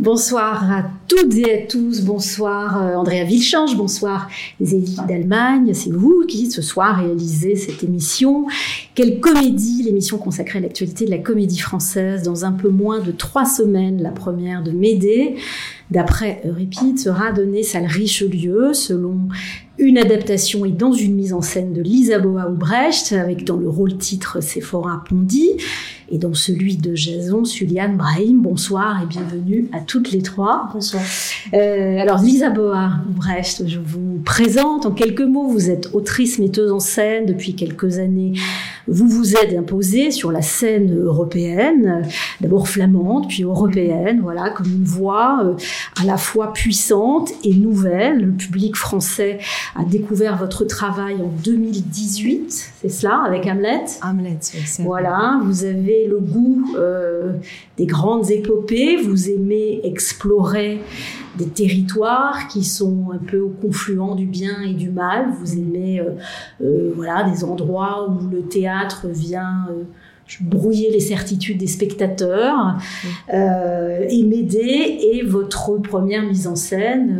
Bonsoir à toutes et à tous. Bonsoir euh, Andrea Vilchange. Bonsoir les élites d'Allemagne. C'est vous qui ce soir réalisez cette émission. Quelle comédie L'émission consacrée à l'actualité de la comédie française dans un peu moins de trois semaines. La première de Médée, d'après Euripide, sera donnée salle Richelieu selon une adaptation et dans une mise en scène de Lisa Boa Brecht avec dans le rôle titre Sephora Pondy et dans celui de Jason Suliane Brahim. Bonsoir et bienvenue à toutes les trois. Bonsoir. Euh, alors Lisa Boa Brecht, je vous présente en quelques mots. Vous êtes autrice, metteuse en scène depuis quelques années. Vous vous êtes imposée sur la scène européenne, d'abord flamande, puis européenne, voilà, comme une voix euh, à la fois puissante et nouvelle. Le public français a découvert votre travail en 2018, c'est cela, avec Hamlet. Hamlet, c'est Voilà, vous avez le goût euh, des grandes épopées, vous aimez explorer des territoires qui sont un peu au confluent du bien et du mal, vous aimez euh, euh, voilà, des endroits où le théâtre vient brouiller les certitudes des spectateurs et m'aider, et votre première mise en scène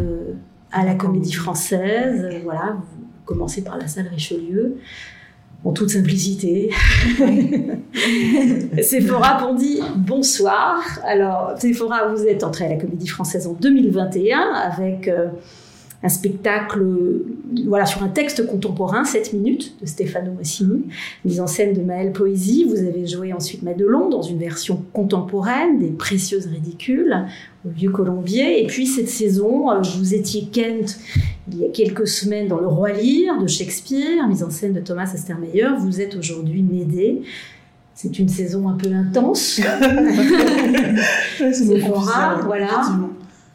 à la comédie française. Voilà, vous commencez par la salle Richelieu en toute simplicité. Sephora Pondy, bonsoir. Alors, Sephora, vous êtes entrée à la Comédie Française en 2021 avec euh, un spectacle voilà, sur un texte contemporain, 7 minutes, de Stefano Massini, mise en scène de Maëlle Poésie. Vous avez joué ensuite Madelon dans une version contemporaine des Précieuses Ridicules au Vieux Colombier. Et puis cette saison, euh, vous étiez Kent il y a quelques semaines dans Le Roi Lear de Shakespeare, mise en scène de Thomas Astermeyer. Vous êtes aujourd'hui Médée. C'est une saison un peu intense. c'est rare, voilà.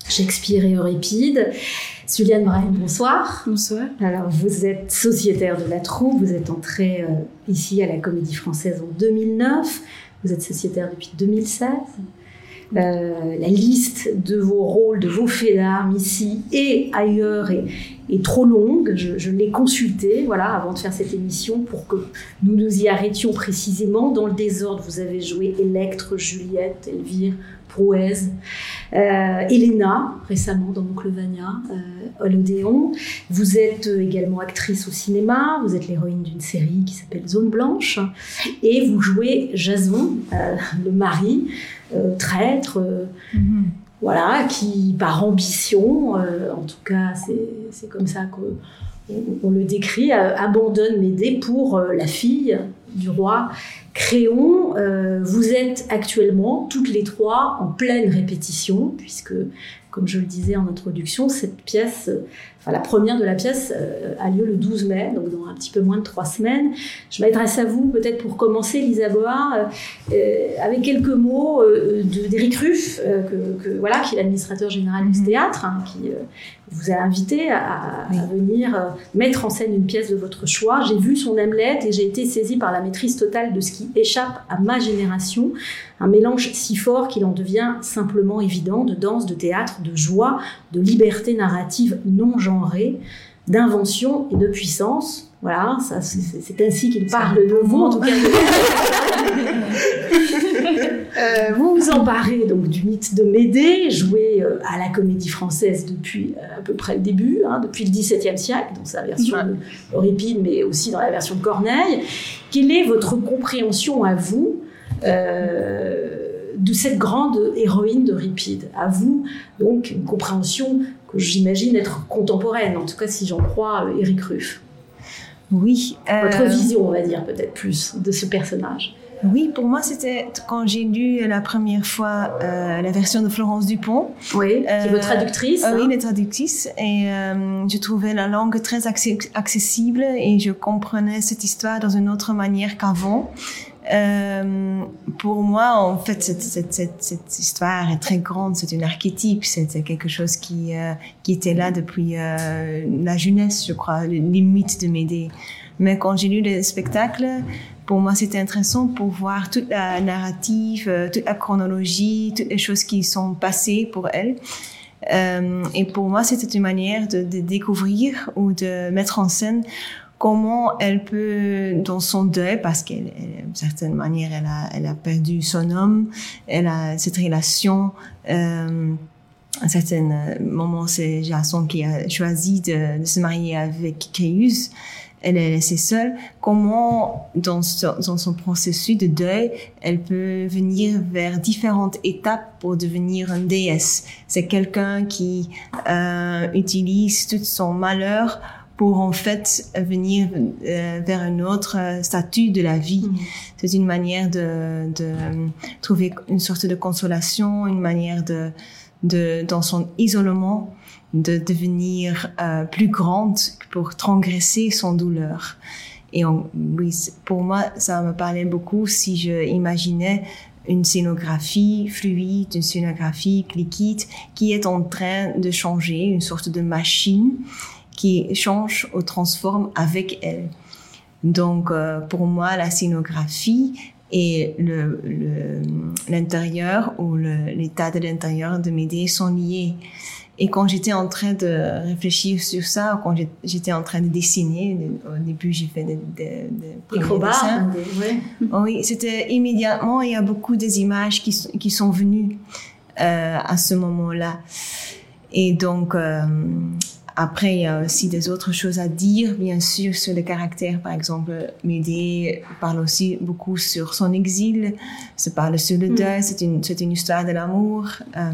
Shakespeare et Euripide. Juliane Brahim, bonsoir. Bonsoir. Alors, vous êtes sociétaire de la troupe, vous êtes entrée euh, ici à la Comédie Française en 2009, vous êtes sociétaire depuis 2016. Euh, la liste de vos rôles, de vos faits d'armes ici et ailleurs est, trop longue. Je, l'ai consultée voilà, avant de faire cette émission pour que nous nous y arrêtions précisément. Dans le désordre, vous avez joué Electre, Juliette, Elvire, Prouez, euh, Elena, récemment dans Oncle Vania, euh, Vous êtes également actrice au cinéma, vous êtes l'héroïne d'une série qui s'appelle Zone Blanche, et vous jouez Jason, euh, le mari, euh, traître, mm-hmm. voilà, qui par ambition, en tout cas c'est comme ça qu'on on le décrit, abandonne Médée pour la fille du roi Créon, euh, vous êtes actuellement toutes les trois en pleine répétition, puisque, comme je le disais en introduction, cette pièce, enfin la première de la pièce euh, a lieu le 12 mai, donc dans un petit peu moins de trois semaines. Je m'adresse à vous peut-être pour commencer, Lisa Boa, euh, avec quelques mots d'Éric Ruff, que, voilà, qui est l'administrateur général du mhm. théâtre, hein, qui vous a invité à, venir mettre en scène une pièce de votre choix. J'ai vu son Hamlet et j'ai été saisie par la maîtrise totale de ce qui échappe à ma génération, un mélange si fort qu'il en devient simplement évident de danse, de théâtre, de joie, de liberté narrative non genrée, d'invention et de puissance. Voilà, ça, c'est ainsi qu'il parle de vous, en tout cas. Euh, vous vous emparez donc du mythe de Médée, joué euh, à la comédie française depuis euh, à peu près le début, hein, depuis le XVIIe siècle, dans sa version horripide, mais aussi dans la version de Corneille. Quelle est votre compréhension à vous de cette grande héroïne d'Euripide À vous, donc, une compréhension j'imagine être contemporaine, en tout cas si j'en crois Éric Ruff. Oui. Votre vision, on va dire, peut-être plus, de ce personnage. Oui, pour moi, c'était quand j'ai lu la première fois euh, la version de Florence Dupont. Oui, qui est votre traductrice. Euh, oui, la traductrice. Et euh, je trouvais la langue très accessible et je comprenais cette histoire dans une autre manière qu'avant. Pour moi, en fait, cette, histoire est très grande. C'est un archétype. C'est quelque chose qui, qui était là depuis la jeunesse, je crois, mythes de Médée. Mais quand j'ai lu le spectacle, pour moi, c'était intéressant pour voir toute la narrative, euh, toute la chronologie, toutes les choses qui sont passées pour elle. Euh, et pour moi, c'était une manière de, découvrir ou de mettre en scène comment elle peut, dans son deuil, parce qu'elle, d'une certaine manière, elle a, elle a perdu son homme, elle a cette relation. Euh, à un certain moment, c'est Jason qui a choisi de, de se marier avec Créus elle est laissée seule, comment dans, dans son processus de deuil, elle peut venir vers différentes étapes pour devenir une déesse? C'est quelqu'un qui euh, utilise tout son malheur pour en fait venir euh, vers un autre statut de la vie. Mm. C'est une manière de, de trouver une sorte de consolation, une manière de, de dans son isolement, de devenir euh, plus grande pour transgresser son douleur. Et oui, pour moi, ça me parlait beaucoup si je imaginais une scénographie fluide, une scénographie liquide qui est en train de changer, une sorte de machine qui change ou transforme avec elle. Donc, euh, pour moi, la scénographie et l'intérieur le, ou l'état de l'intérieur de mes sont liés. Et quand j'étais en train de réfléchir sur ça, quand j'étais en train de dessiner, au début j'ai fait des, des, des dessins. Oui, c'était immédiatement, il y a beaucoup des images qui, qui sont venues euh, à ce moment-là. Et donc, euh, après, il y a aussi des autres choses à dire, bien sûr, sur le caractère. Par exemple, Médée parle aussi beaucoup sur son exil, se parle sur le mm. deuil, c'est une, une histoire de l'amour. Euh,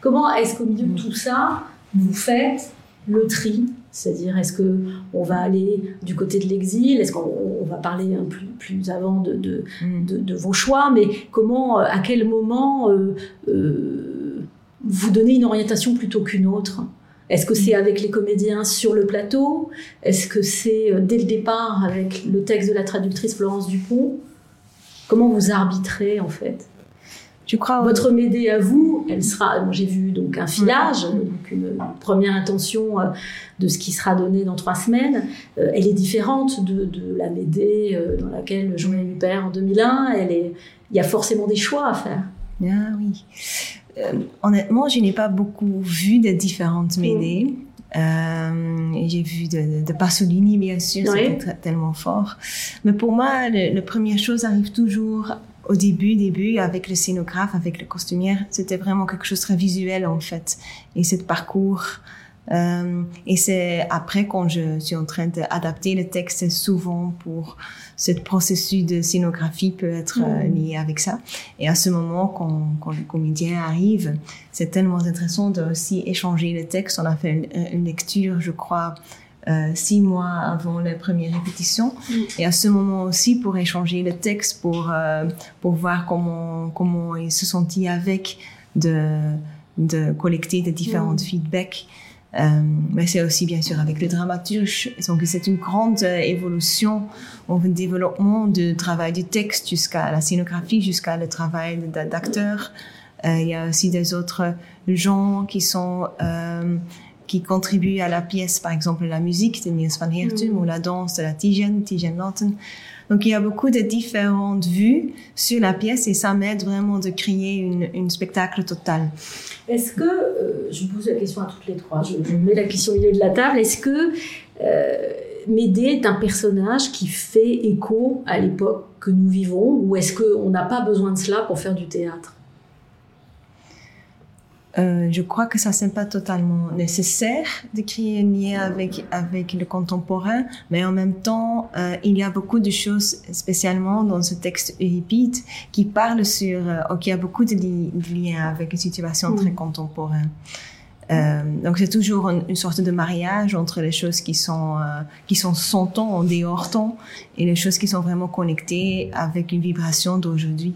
Comment est-ce qu'au milieu de tout ça, vous faites le tri? C'est-à-dire, est-ce que on va aller du côté de l'exil? Est-ce qu'on va parler un plus, plus avant de, de, de, vos choix? Mais comment, à quel moment euh, euh, vous donnez une orientation plutôt qu'une autre? Est-ce que c'est avec les comédiens sur le plateau? Est-ce que c'est euh, dès le départ avec le texte de la traductrice Florence Dupont? Comment vous arbitrez en fait? Je crois votre Médée à vous, elle sera. J'ai vu donc un filage, donc une première intention euh, de ce qui sera donné dans trois semaines. Euh, elle est différente de, la Médée dans laquelle Joël Huppert en 2001. Elle est. Il y a forcément des choix à faire. Ah oui. Euh, honnêtement, je n'ai pas beaucoup vu de différentes mêlées. Euh, j'ai vu de, de, Pasolini, bien sûr, c'était tellement fort. Mais pour moi, la première chose arrive toujours au début, début, avec le scénographe, avec le costumière. C'était vraiment quelque chose de très visuel, en fait. Et ce parcours euh, et c'est après quand je suis en train d'adapter le texte, souvent pour ce processus de scénographie peut être euh, mm. lié avec ça. Et à ce moment, quand, quand le comédien arrive, c'est tellement intéressant de aussi échanger le texte. On a fait une, lecture, je crois, euh, six mois avant la première répétition. Mm. Et à ce moment aussi, pour échanger le texte, pour, euh, pour voir comment, comment il se sentit avec, de, de collecter des différents mm. feedbacks. Euh, mais c'est aussi bien sûr avec le dramaturge. Donc c'est une grande euh, évolution au développement du travail du texte jusqu'à la scénographie, jusqu'à le travail d'acteur. Euh, il y a aussi des autres gens qui sont euh, qui contribuent à la pièce, par exemple la musique de Niels van Hertum mm. ou la danse de la Tijen, Tijen Lotten. Donc il y a beaucoup de différentes vues sur la pièce et ça m'aide vraiment de créer une, une spectacle total. Est-ce que, euh, je pose la question à toutes les trois, je, mets la question au milieu de la table, est-ce que euh, Médée est un personnage qui fait écho à l'époque que nous vivons ou est-ce qu'on n'a pas besoin de cela pour faire du théâtre? Euh, je crois que ça n'est pas totalement nécessaire de créer un lien avec avec le contemporain, mais en même temps, euh, il y a beaucoup de choses, spécialement dans ce texte Euripide, qui parlent sur, euh, y a beaucoup de, liens avec une situation mm. très contemporaine. Euh, donc c'est toujours une, sorte de mariage entre les choses qui sont euh, qui sont son temps en dehors temps et les choses qui sont vraiment connectées avec une vibration d'aujourd'hui.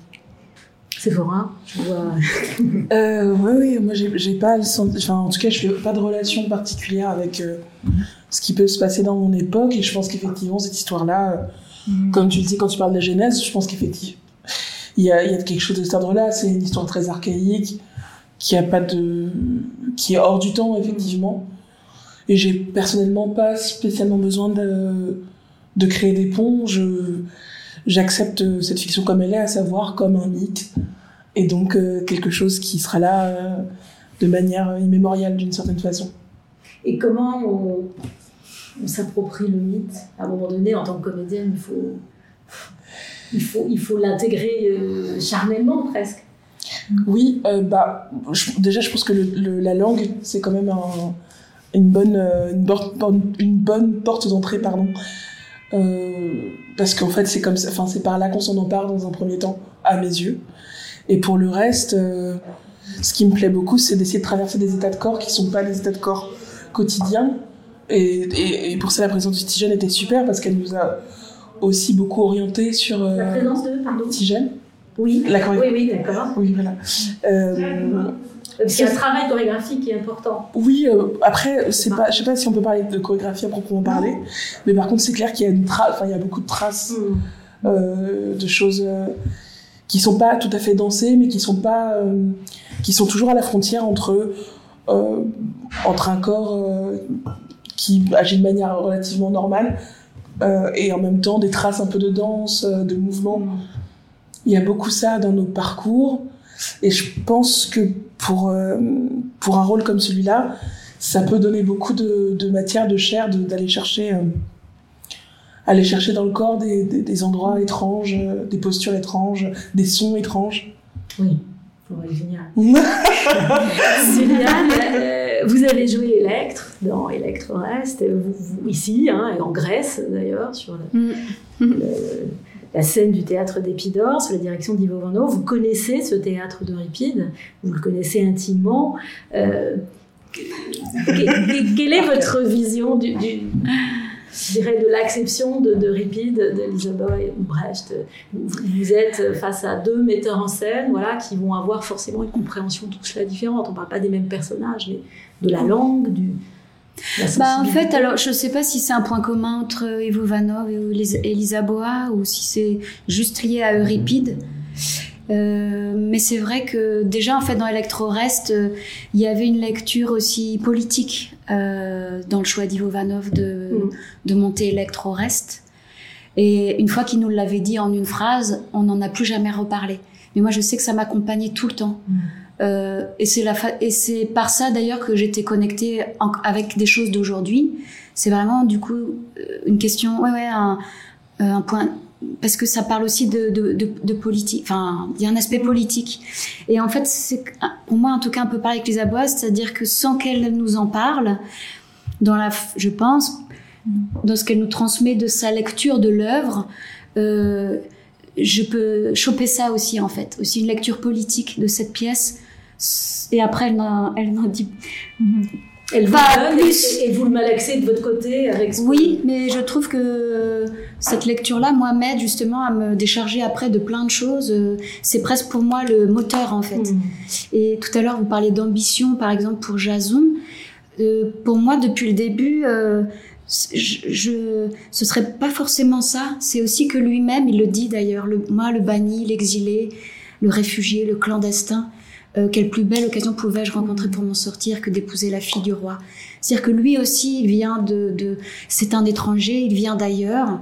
Sephora, je vois. euh, oui, oui, moi j'ai pas le enfin en tout cas je fais pas de relation particulière avec euh, ce qui peut se passer dans mon époque et je pense qu'effectivement cette histoire-là, euh, mm. comme tu le dis quand tu parles de la Genèse, je pense qu'effectivement il y a, il y a quelque chose de cet ordre-là, c'est une histoire très archaïque qui a pas de, qui est hors du temps effectivement et j'ai personnellement pas spécialement besoin de de créer des ponts, je j'accepte cette fiction comme elle est, à savoir comme un mythe, et donc euh, quelque chose qui sera là euh, de manière immémoriale d'une certaine façon. Et comment on, s'approprie le mythe? À un moment donné, en tant que comédienne, il faut il faut il faut l'intégrer euh, charnellement presque. Oui, euh, bah, je- déjà, je pense que le, le- la langue, c'est quand même un- une, bonne, euh, une, une bonne porte d'entrée, pardon. Parce qu'en fait, c'est comme enfin, c'est par là qu'on s'en empare dans un premier temps, à mes yeux. Et pour le reste, euh, ce qui me plaît beaucoup, c'est d'essayer de traverser des états de corps qui sont pas les états de corps quotidiens. Et, et, et pour ça, la présence du Tigène était super parce qu'elle nous a aussi beaucoup orientés sur La euh, présence de, pardon? Tigène. Oui, La oui, oui, d'accord. Oui, voilà. Euh, Parce qu'il y a un travail chorégraphique qui est important. Oui, euh, après, c'est pas, je sais pas si on peut parler de chorégraphie à proprement parler, mais par contre, c'est clair qu'il y a une trace, il y a beaucoup de traces euh, de choses euh, qui sont pas tout à fait dansées, mais qui sont pas, euh, qui sont toujours à la frontière entre, entre un corps qui agit de manière relativement normale et en même temps des traces un peu de danse, de mouvement. Il y a beaucoup ça dans nos parcours. Et je pense que pour, euh, pour un rôle comme celui-là, ça peut donner beaucoup de, de matière, de chair, d'aller chercher, euh, aller chercher dans le corps des, des, des endroits étranges, euh, des postures étranges, des sons étranges. Oui, faudrait génial. Sylviane, euh, vous avez joué Electre dans Electre Reste, vous, vous- ici, hein, et en Grèce d'ailleurs, sur le- Mm. le- la scène du théâtre d'Épidore, sous la direction d'Ivo Vano. Vous connaissez ce théâtre d'Euripide, vous le connaissez intimement. Euh, que- que- quelle est votre vision du, je dirais de l'acception de- d'Euripide, d'Elisabeth ou Brecht? Vous, êtes face à deux metteurs en scène voilà, qui vont avoir forcément une compréhension de tout cela différente. On ne parle pas des mêmes personnages, mais de la langue, du, de Bah, en fait, alors, je sais pas si c'est un point commun entre Ivo Vanov et Elis- Elisa Boa ou si c'est juste lié à Euripide. Euh, mais c'est vrai que déjà, en fait, dans Electro-Reste, euh, il y avait une lecture aussi politique euh, dans le choix d'Ivo Vanov de, Mm. de monter Electro-Reste. Et une fois qu'il nous l'avait dit en une phrase, on n'en a plus jamais reparlé. Mais moi, je sais que ça m'accompagnait tout le temps. Mm. Euh, et c'est la fa- et c'est par ça d'ailleurs que j'étais connectée en- avec des choses d'aujourd'hui. C'est vraiment du coup euh, une question, ouais ouais, un, euh, un point parce que ça parle aussi de, de, de, de politique. Enfin, il y a un aspect politique. Et en fait, c'est pour moi en tout cas un peu pareil avec Lisa Boas, c'est-à-dire que sans qu'elle nous en parle, dans la, je pense, dans ce qu'elle nous transmet de sa lecture de l'œuvre. Euh, je peux choper ça aussi en fait, aussi une lecture politique de cette pièce. Et après, elle n'en dit. Elle vous Pas donne plus. et, et vous le malaxez de votre côté avec ce Oui, mais je trouve que cette lecture-là, moi, m'aide justement à me décharger après de plein de choses. Euh, C'est presque pour moi le moteur en fait. Mm. Et tout à l'heure, vous parliez d'ambition, par exemple, pour Jason. Euh, pour moi, depuis le début, euh, je, je, ce serait pas forcément ça. C'est aussi que lui-même, il le dit d'ailleurs, le, moi, le banni, l'exilé, le réfugié, le clandestin, euh, quelle plus belle occasion pouvais-je rencontrer pour m'en sortir que d'épouser la fille du roi? C'est-à-dire que lui aussi, vient de, c'est un étranger, il vient d'ailleurs,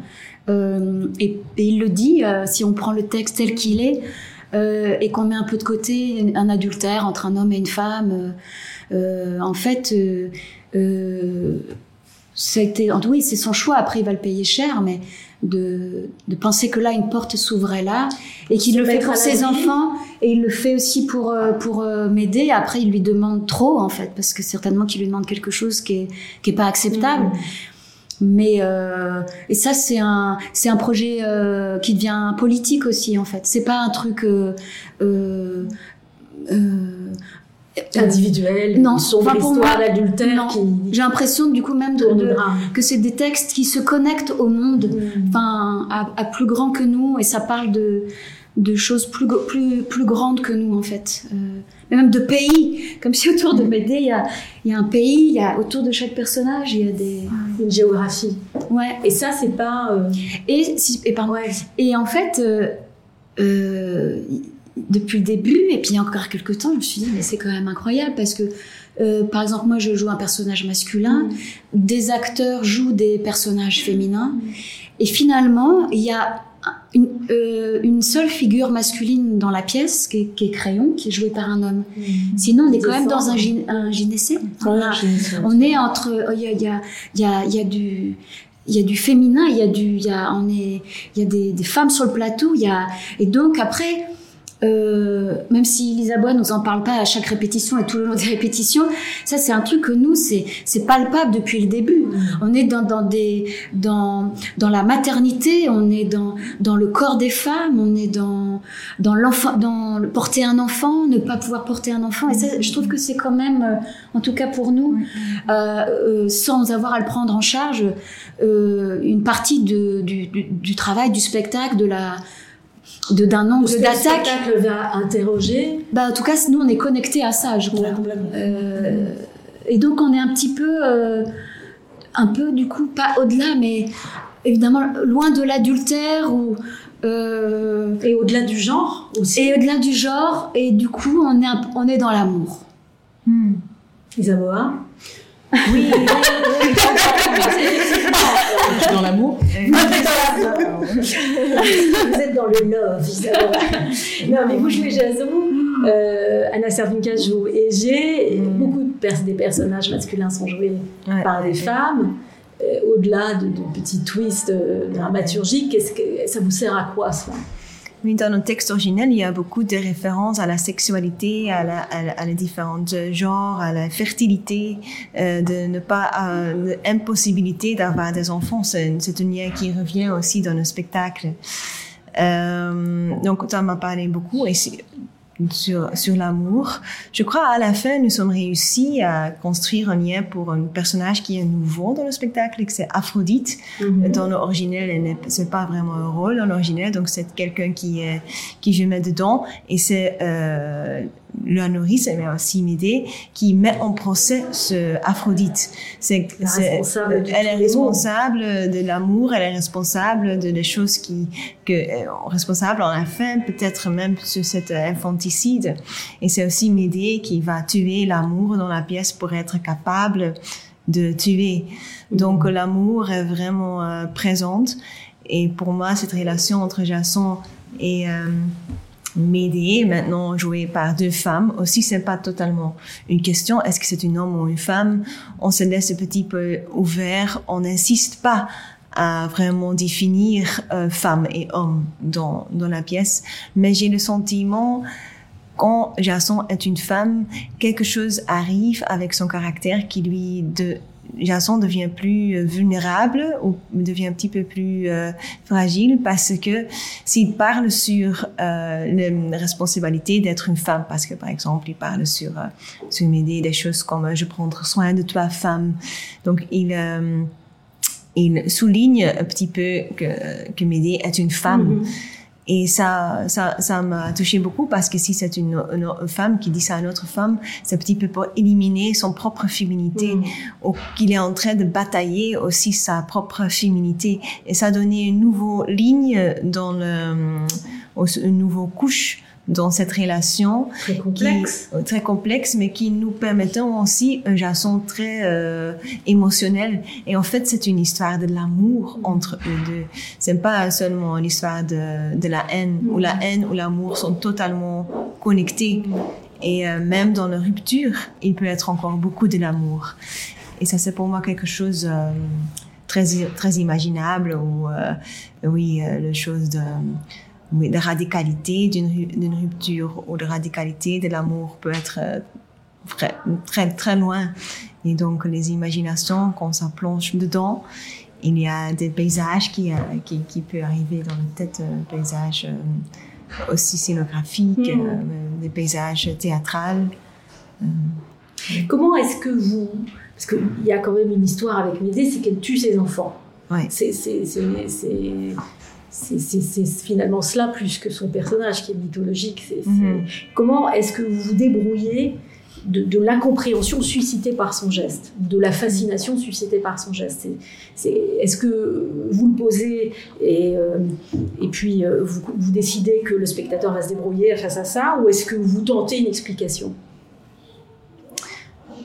euh, et, il le dit. euh, si on prend le texte tel qu'il est, et qu'on met un peu de côté un adultère entre un homme et une femme, en fait, été, oui, c'est son choix. Après, il va le payer cher, mais de, de penser que là, une porte s'ouvrait là, et qu'il le fait pour ses enfants, et il le fait aussi pour euh, pour euh, m'aider. Après, il lui demande trop, en fait, parce que certainement qu'il lui demande quelque chose qui est qui est pas acceptable. Mm. Mais euh, et ça c'est un c'est un projet euh, qui devient politique aussi en fait. C'est pas un truc euh, individuel, Non, une sombre enfin, pour histoire moi, d'adultère non. qui J'ai l'impression du coup même de, que c'est des textes qui se connectent au monde, Mm. enfin à, à plus grand que nous et ça parle de de choses plus plus plus grandes que nous en fait. Euh, mais même de pays, comme si autour de Médée il y a il y a un pays, il y a autour de chaque personnage il y a des Une géographie. ouais Et ça, c'est pas. euh, et si et pardon ouais. Et en fait, euh, euh, depuis le début, et puis il y a encore quelques temps, je me suis dit, mais c'est quand même incroyable parce que, euh, par exemple, moi, je joue un personnage masculin, des acteurs jouent des personnages féminins, et finalement, il y a une, euh, une seule figure masculine dans la pièce, qui est, qui est Crayon, qui est joué par un homme. Sinon, on est quand même dans un, un gynécée. Ah. On est entre, il y a, il y a, il y a, y a du, il y a du féminin, il y a du, il y a, on est, il y a des, des femmes sur le plateau, il y a, et donc après, euh, même si Lisa Bois nous en parle pas à chaque répétition et tout le long des répétitions, ça c'est un truc que nous c'est c'est palpable depuis le début. On est dans dans des dans dans la maternité, on est dans dans le corps des femmes, on est dans dans l'enfant dans le porter un enfant, ne pas pouvoir porter un enfant et ça je trouve que c'est quand même euh, en tout cas pour nous euh, euh, sans avoir à le prendre en charge euh, une partie de, du, du, du travail du spectacle de la de d'un angle le d'attaque. spectacle va interroger. Bah, en tout cas, nous, on est connectés à ça, je crois. Euh, et donc, on est un petit peu, euh, un peu, du coup, pas au-delà, mais évidemment, loin de l'adultère ou. euh, Et au-delà du genre aussi. et au-delà du genre, et du coup, on est, un- on est dans l'amour. Hmm. Isaboa Oui, Dans l'amour. Vous êtes dans le love. Non, mais vous jouez Jason, euh, Anna Servinka joue Égée, et beaucoup de pers- des personnages masculins sont joués Ouais. par des femmes. Euh, Au-delà de, de petits twists euh, dramaturgiques, qu'est-ce que, ça vous sert à quoi cela Oui, dans notre texte originel, il y a beaucoup de références à la sexualité, à, la, à, à les différents genres, à la fertilité, euh, de ne pas, euh, l'impossibilité d'avoir des enfants. C'est c'est un lien qui revient aussi dans le spectacle. Euh, donc, ça m'a parlé beaucoup et sur, sur l'amour. Je crois à la fin, nous sommes réussis à construire un lien pour un personnage qui est nouveau dans le spectacle, et que c'est Aphrodite. Dans l'original, elle n'est pas vraiment un rôle dans l'original, donc c'est quelqu'un qui est qui je mets dedans et c'est euh, la nourrice, mais aussi Médée, qui met en procès ce Aphrodite. C'est c'est- elle est responsable de l'amour, elle est responsable de des choses qui que euh, responsable en la fin, peut-être même sur cet euh, infanticide. Et c'est aussi Médée qui va tuer l'amour dans la pièce pour être capable de tuer. Donc l'amour est vraiment euh, présente. Et pour moi, cette relation entre Jason et euh, Médée, maintenant jouée par deux femmes, aussi c'est pas totalement une question. Est-ce que c'est une homme ou une femme? On se laisse un petit peu ouvert. On n'insiste pas à vraiment définir euh, femme et homme dans dans la pièce, mais j'ai le sentiment quand Jason est une femme, quelque chose arrive avec son caractère qui lui de Jason devient plus euh, vulnérable ou devient un petit peu plus euh, fragile parce que s'il parle sur euh, la responsabilité d'être une femme, parce que par exemple il parle sur euh, sur m'aider des choses comme je prendre soin de toi femme, donc il il souligne un petit peu que que Médée est une femme. Mhm. Et ça, ça, ça m'a touché beaucoup parce que si c'est une, une, une femme qui dit ça à une autre femme, c'est un petit peu pour éliminer son propre féminité Mhm. ou qu'il est en train de batailler aussi sa propre féminité. Et ça donnait une nouvelle ligne dans le, une nouvelle couche dans cette relation Très complexe. qui, très complexe, mais qui nous permettent aussi un Jason très euh, émotionnel. Et en fait, c'est une histoire de l'amour entre eux deux. C'est pas seulement une histoire de, de la haine, où la haine ou l'amour sont totalement connectés. Et euh, même dans la rupture, il peut être encore beaucoup de l'amour. Et ça, c'est pour moi quelque chose euh, très très imaginable ou euh, oui, euh, le chose de oui, la radicalité d'une ru- d'une rupture ou de radicalité de l'amour peut être euh, très, très, très loin. Et donc, les imaginations, quand ça plonge dedans, il y a des paysages qui, euh, qui, qui peuvent arriver dans la tête, euh, paysages aussi scénographiques, euh, des paysages théâtrales. Comment est-ce que vous... Parce qu'il y a quand même une histoire avec Médée, c'est qu'elle tue ses enfants. Ouais. C'est c'est- finalement cela plus que son personnage qui est mythologique. Mhm. Comment est-ce que vous vous débrouillez de, de l'incompréhension suscitée par son geste, de la fascination suscitée par son geste Est-ce que vous le posez et, euh, et puis euh, vous, vous décidez que le spectateur va se débrouiller face à ça, ou est-ce que vous tentez une explication?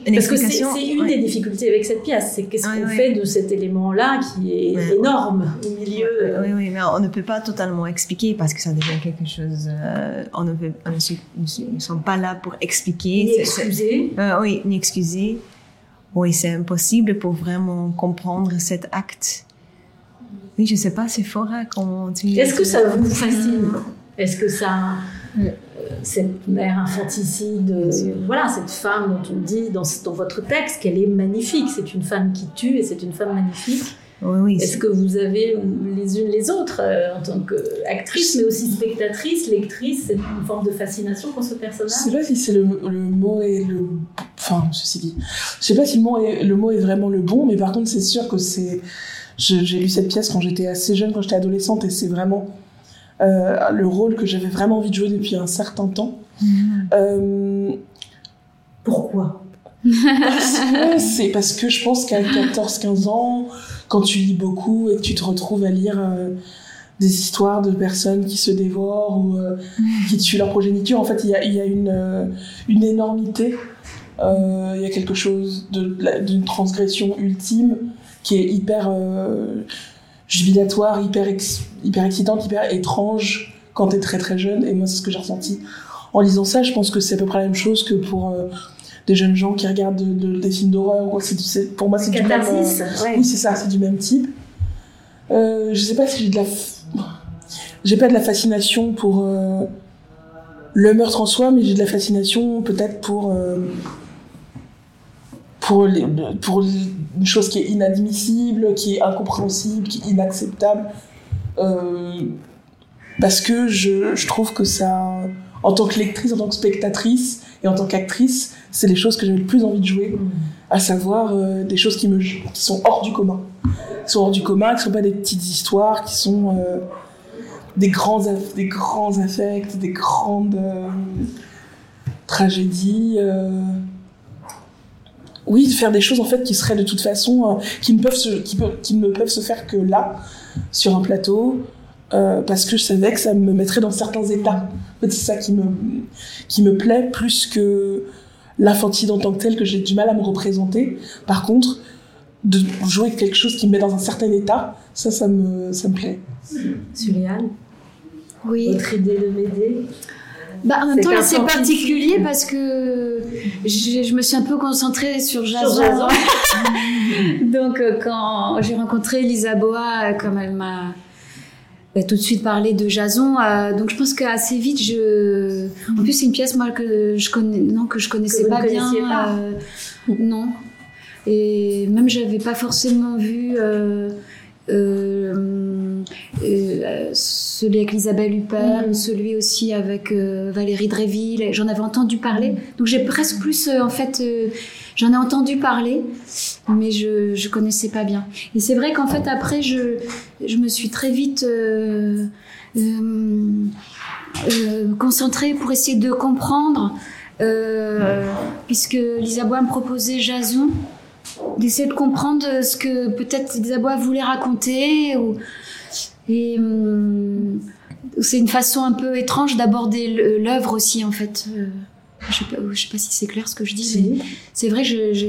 Une Parce que c'est une ouais. des difficultés avec cette pièce, c'est qu'est-ce Ouais, qu'on ouais. fait de cet élément-là qui est énorme au milieu. euh, Oui, oui, mais on ne peut pas totalement expliquer parce que ça devient quelque chose. euh, on ne peut, on ne ne sommes pas là pour expliquer. ni excusé. Euh, oui, ni excuser. Oui, c'est impossible pour vraiment comprendre cet acte. Oui, je sais pas, c'est fort, hein, comment tu. Est-ce que ça vous fascine? Est-ce que ça euh, cette mère infanticide, euh, voilà, cette femme dont on dit dans, dans votre texte qu'elle est magnifique. C'est une femme qui tue et c'est une femme magnifique. Oui, oui. Est-ce que vous avez les unes les autres, euh, en tant qu'actrice, mais aussi spectatrice, lectrice, cette une forme de fascination pour ce Je personnage sais pas si c'est le, le mot est le. Enfin, ceci dit. Je sais pas si le mot est, le mot est vraiment le bon, mais par contre, c'est sûr que c'est. je- J'ai lu cette pièce quand j'étais assez jeune, quand j'étais adolescente, et c'est vraiment euh, le rôle que j'avais vraiment envie de jouer depuis un certain temps. Euh, Pourquoi? C'est parce que je pense qu'à 14-15 ans, quand tu lis beaucoup et que tu te retrouves à lire euh, des histoires de personnes qui se dévorent ou euh, qui tuent leur progéniture, en fait, il y a, il y a une, une énormité, il y a quelque chose d'une transgression ultime qui est hyper euh, jubilatoire, hyper, ex- hyper excitante, hyper étrange quand t'es très très jeune. Et moi, c'est ce que j'ai ressenti en lisant ça. Je pense que c'est à peu près la même chose que pour euh, des jeunes gens qui regardent de- de- des films d'horreur. Pour moi, c'est du même. euh, ouais. oui, c'est ça, c'est du même type. Euh, je sais pas si j'ai de la. f- J'ai pas de la fascination pour euh, le meurtre en soi, mais j'ai de la fascination peut-être pour. euh, pour, les- pour une chose qui est inadmissible, qui est incompréhensible, qui est inacceptable. Euh, parce que je, je trouve que ça. En tant que lectrice, en tant que spectatrice et en tant qu'actrice, c'est les choses que j'avais le plus envie de jouer à savoir euh, des choses qui, me, qui sont hors du commun. Qui sont hors du commun, qui sont pas des petites histoires, qui sont euh, des, grands, des grands affects, des grandes tragédies. Oui, de faire des choses en fait qui seraient de toute façon, euh, qui, ne peuvent se, qui, peut- qui ne peuvent se faire que là, sur un plateau, euh, parce que je savais que ça me mettrait dans certains états. En fait, c'est ça qui me, qui me plaît plus que l'infantile en tant que tel que j'ai du mal à me représenter. Par contre, de jouer quelque chose qui me met dans un certain état, ça, ça me, ça me plaît. Suliane, Oui. votre idée de m'aider? Bah, en même temps, c'est particulier parce que je, je me suis un peu concentrée sur Jason. Donc, euh, quand j'ai rencontré Lisa Boa, euh, comme elle m'a euh, tout de suite parlé de Jason, euh, donc je pense qu'assez vite, je. En plus, c'est une pièce moi que je connais, non que je connaissais pas bien. pas. euh, non. Et même j'avais pas forcément vu. euh, celui avec Isabelle Huppert, Mhm. celui aussi avec euh, Valérie Dréville, j'en avais entendu parler. Donc j'ai presque plus, euh, en fait, euh, j'en ai entendu parler, mais je je connaissais pas bien. Et c'est vrai qu'en fait après je je me suis très vite concentrée pour essayer de comprendre, puisque Lisa Bois me proposait Jason, d'essayer de comprendre ce que peut-être Lisa Bois voulait raconter. Ou, et hum, c'est une façon un peu étrange d'aborder l'œuvre aussi en fait. Euh, je sais pas, je sais pas si c'est clair ce que je dis, mais c'est vrai, je, je,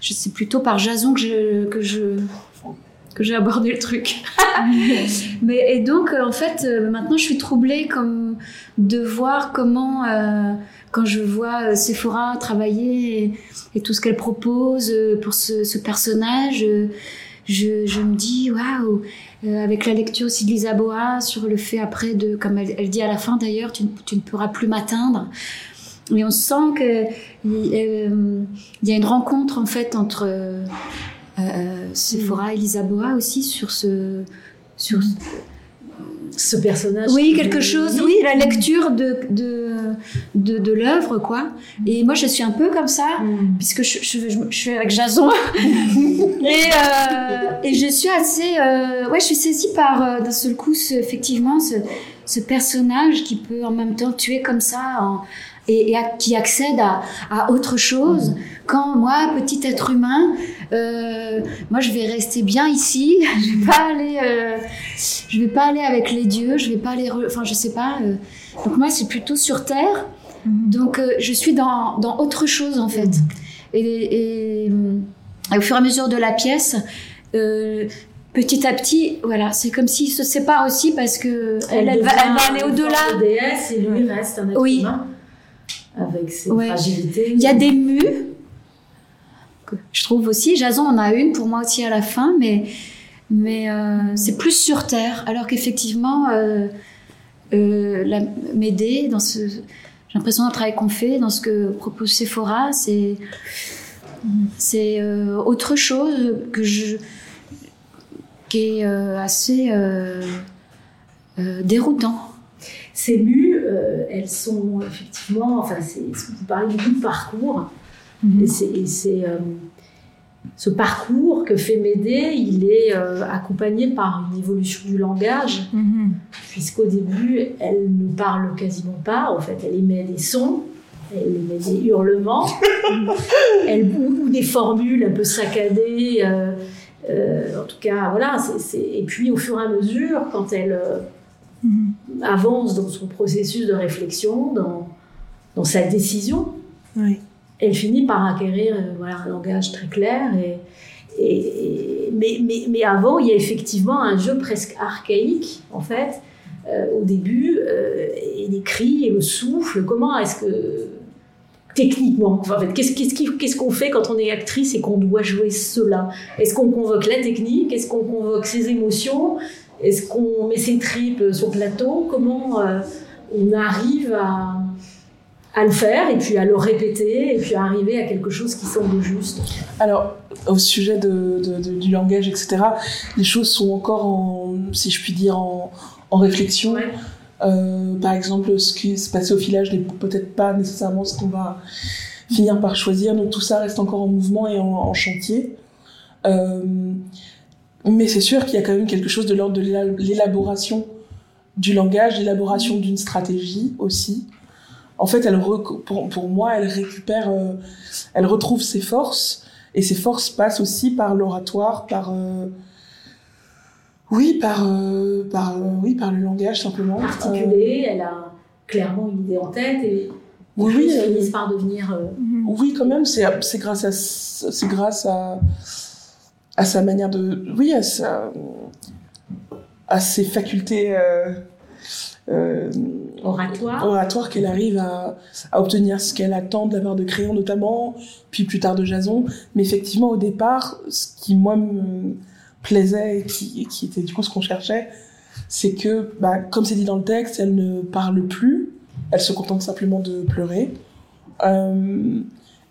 je- c'est plutôt par Jason que je que je que j'ai abordé le truc. Mais et donc euh, en fait euh, maintenant je suis troublée comme de voir comment euh, quand je vois euh, Sephora travailler et, et tout ce qu'elle propose euh, pour ce, ce personnage, euh, je, me dis waouh euh, avec la lecture aussi de Lisa Boa sur le fait après de comme elle, dit à la fin d'ailleurs tu, tu ne pourras plus m'atteindre. Et on sent que euh, il y a une rencontre en fait entre euh, euh, Sephora et Lisa Boa aussi sur ce sur Ce personnage. oui, quelque chose, oui, la lecture de, de, de, de l'œuvre, quoi. Et moi, je suis un peu comme ça, Mm. puisque je, je, je, je suis avec Jason. et, euh, et je suis assez. euh, ouais, je suis saisie par, euh, d'un seul coup, ce- effectivement, ce, ce personnage qui peut en même temps tuer comme ça en- et, et à- qui accède à, à autre chose. Quand moi, petit être humain, euh, moi, je vais rester bien ici. Je vais pas aller. euh, je vais pas aller avec les dieux, je vais pas aller, enfin je sais pas. euh, donc moi c'est plutôt sur terre, donc euh, je suis dans, dans autre chose en fait. Et, et, et au fur et à mesure de la pièce, petit à petit, voilà, c'est comme s'ils se séparent aussi parce que elle, elle va, elle va aller au-delà. et lui reste un être Oui. humain avec ses Ouais. fragilités. Il y a des mues. que Je trouve aussi, Jason en a une pour moi aussi à la fin, mais, mais euh, c'est plus sur Terre. Alors qu'effectivement, euh, euh, m'aider dans ce. J'ai l'impression d'un travail qu'on fait, dans ce que propose Sephora, c'est c'est autre chose que je qui est assez déroutant. Ces mues, elles sont effectivement, enfin, vous parlez beaucoup de parcours, mm-hmm. et c'est ce parcours que fait Médée, il est accompagné par une évolution du langage, mm-hmm. puisqu'au début, elle ne parle quasiment pas, en fait, elle émet des sons, elle émet des hurlements, elle, ou, des formules un peu saccadées. Euh, euh, en tout cas, voilà. Et puis, au fur et à mesure, quand elle euh, mm-hmm. Avance dans son processus de réflexion, dans, dans sa décision, elle finit par acquérir voilà, un langage très clair. Et, et, mais, mais, mais, avant, il y a effectivement un jeu presque archaïque, en fait, au début, et les cris et le souffle. Comment est-ce que techniquement en fait, Qu'est-ce qu'on fait quand on est actrice et qu'on doit jouer cela? Est-ce qu'on convoque la technique? Est-ce qu'on convoque ses émotions? Est-ce qu'on met ses tripes sur plateau? Comment euh, on arrive à, à le faire et puis à le répéter et puis à arriver à quelque chose qui semble juste? Alors, au sujet de, du langage, etc., les choses sont encore, en, si je puis dire, en, en réflexion. Euh, par exemple, ce qui se passé au filage n'est peut-être pas nécessairement ce qu'on va finir par choisir. Donc tout ça reste encore en mouvement et en, chantier. Euh, mais c'est sûr qu'il y a quand même quelque chose de l'ordre de l'élaboration du langage, l'élaboration d'une stratégie aussi. En fait, elle pour, pour, moi, elle récupère, euh, elle retrouve ses forces, et ses forces passent aussi par l'oratoire, par oui, par, euh, par, euh, oui, par le langage simplement. Articulée, euh, elle a clairement une idée en tête et oui, oui, finissent par devenir. Oui, quand même, c'est grâce à c'est grâce à à sa manière de oui à sa à ses facultés euh, oratoire, oratoire qu'elle arrive à, à, obtenir ce qu'elle attend de la part de Créon notamment, puis plus tard de Jason. Mais effectivement, au départ, ce qui moi me plaisait et qui, qui était du coup ce qu'on cherchait, c'est que, bah, comme c'est dit dans le texte, elle ne parle plus, elle se contente simplement de pleurer. Euh,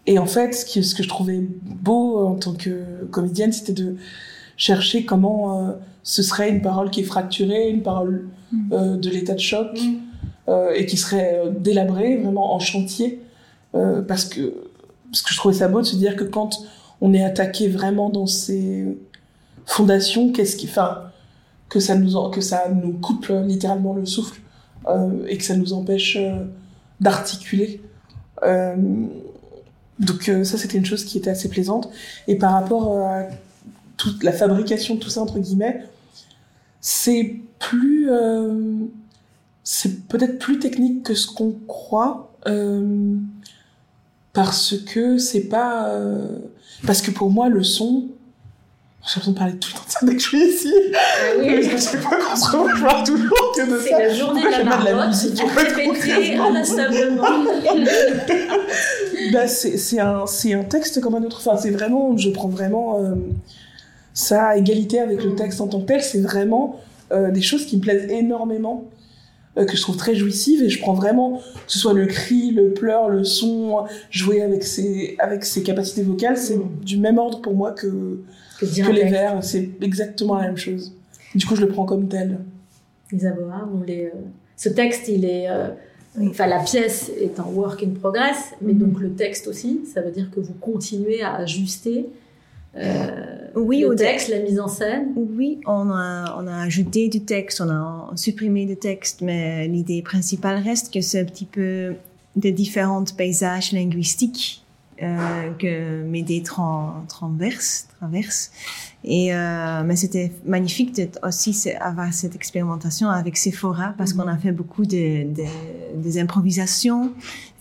et en fait, ce, que je trouvais beau en tant que comédienne, c'était de chercher comment euh, ce serait une parole qui est fracturée, une parole mm. euh, de l'état de choc, mm. euh, et qui serait euh, délabrée, vraiment en chantier. parce que ce que je trouvais ça beau de se dire que quand on est attaqué vraiment dans ces fondation, qu'est-ce qui, enfin, que ça nous, que ça nous coupe littéralement le souffle euh, et que ça nous empêche euh, d'articuler. Euh, donc euh, ça, c'était une chose qui était assez plaisante. Et par rapport à toute la fabrication de tout ça entre guillemets, c'est plus, c'est peut-être plus technique que ce qu'on croit. parce que c'est pas parce que pour moi le son j'ai l'impression de parler tout le temps de ça dès que je suis ici. Ah oui. Mais je sais pas quand je parle toujours que de ça. C'est la journée de la marmotte. de la musique? Inlassablement. bah, c'est un, un texte comme un autre. Enfin, c'est vraiment, je prends vraiment euh, ça à égalité avec le texte en tant que tel. C'est vraiment euh, des choses qui me plaisent énormément. Euh, que je trouve très jouissives et je prends vraiment que ce soit le cri, le pleur, le son, jouer avec ses avec ses capacités vocales, c'est du même ordre pour moi que que, les vers, c'est exactement la même chose. Du coup, je le prends comme tel. Voulez, euh, ce texte, il est, euh, enfin la pièce est en work in progress, mais mhm. donc le texte aussi, ça veut dire que vous continuez à ajuster. Euh, oui, le au texte, la mise en scène? Oui, on a, on a ajouté du texte, on a supprimé du texte, mais l'idée principale reste que c'est un petit peu de différents paysages linguistiques euh, que Médée traverse, traverse. Et euh, mais c'était magnifique de aussi avoir cette expérimentation avec Sephora parce qu'on a fait beaucoup de, de, des improvisations,